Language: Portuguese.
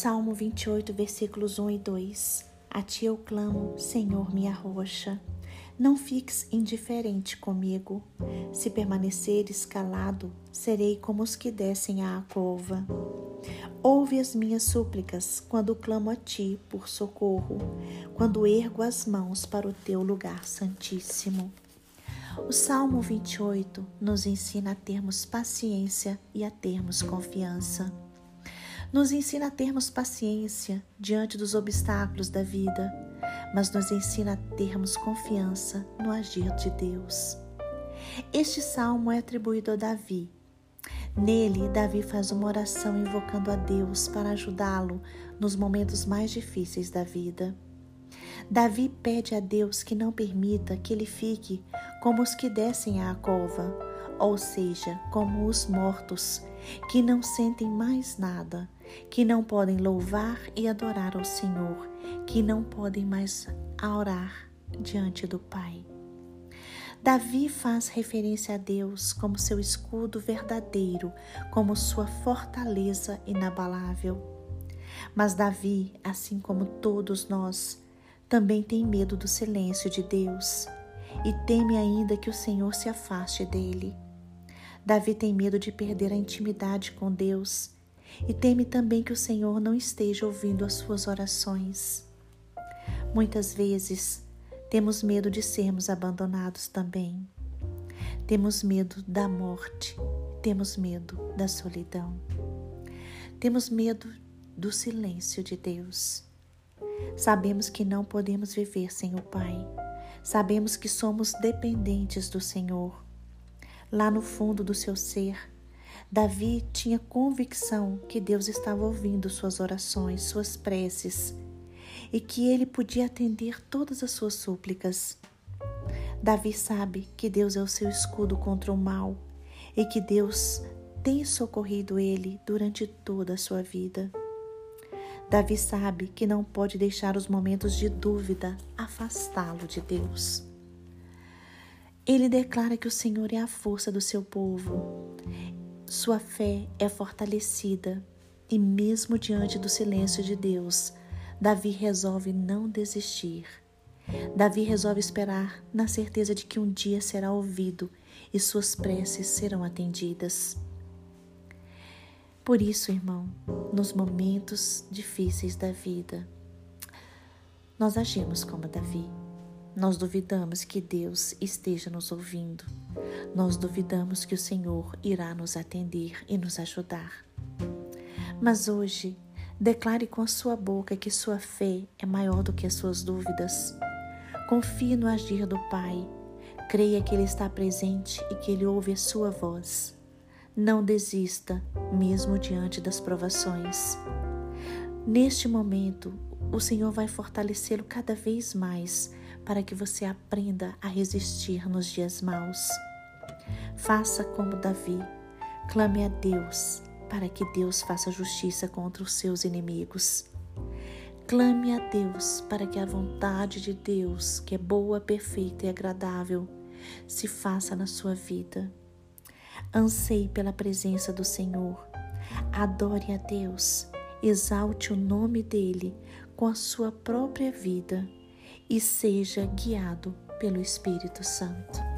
Salmo 28, versículos 1 e 2. A ti eu clamo, Senhor, minha rocha. Não fiques indiferente comigo. Se permaneceres calado, serei como os que descem à cova. Ouve as minhas súplicas quando clamo a ti por socorro, quando ergo as mãos para o teu lugar santíssimo. O Salmo 28 nos ensina a termos paciência e a termos confiança. Nos ensina a termos paciência diante dos obstáculos da vida mas nos ensina a termos confiança no agir de Deus. Este salmo é atribuído a Davi. Nele, Davi faz uma oração invocando a Deus para ajudá-lo nos momentos mais difíceis da vida. Davi pede a Deus que não permita que ele fique como os que descem à cova, ou seja, como os mortos, que não sentem mais nada, que não podem louvar e adorar ao Senhor, que não podem mais orar diante do Pai. Davi faz referência a Deus como seu escudo verdadeiro, como sua fortaleza inabalável. Mas Davi, assim como todos nós, também tem medo do silêncio de Deus e teme ainda que o Senhor se afaste dele. Davi tem medo de perder a intimidade com Deus e teme também que o Senhor não esteja ouvindo as suas orações. Muitas vezes temos medo de sermos abandonados também. Temos medo da morte, temos medo da solidão. Temos medo do silêncio de Deus. Sabemos que não podemos viver sem o Pai. Sabemos que somos dependentes do Senhor. Lá no fundo do seu ser, Davi tinha convicção que Deus estava ouvindo suas orações, suas preces e que ele podia atender todas as suas súplicas. Davi sabe que Deus é o seu escudo contra o mal e que Deus tem socorrido ele durante toda a sua vida. Davi sabe que não pode deixar os momentos de dúvida afastá-lo de Deus. Ele declara que o Senhor é a força do seu povo. Sua fé é fortalecida e, mesmo diante do silêncio de Deus, Davi resolve não desistir. Davi resolve esperar na certeza de que um dia será ouvido e suas preces serão atendidas. Por isso, irmão, nos momentos difíceis da vida, nós agimos como Davi. Nós duvidamos que Deus esteja nos ouvindo. Nós duvidamos que o Senhor irá nos atender e nos ajudar. Mas hoje Declare com a sua boca que sua fé é maior do que as suas dúvidas. Confie no agir do Pai. Creia que Ele está presente e que Ele ouve a sua voz. Não desista, mesmo diante das provações. Neste momento, o Senhor vai fortalecê-lo cada vez mais para que você aprenda a resistir nos dias maus. Faça como Davi, clame a Deus para que Deus faça justiça contra os seus inimigos. Clame a Deus para que a vontade de Deus, que é boa, perfeita e agradável, se faça na sua vida. Anseie pela presença do Senhor. Adore a Deus. Exalte o nome dele com a sua própria vida e seja guiado pelo Espírito Santo.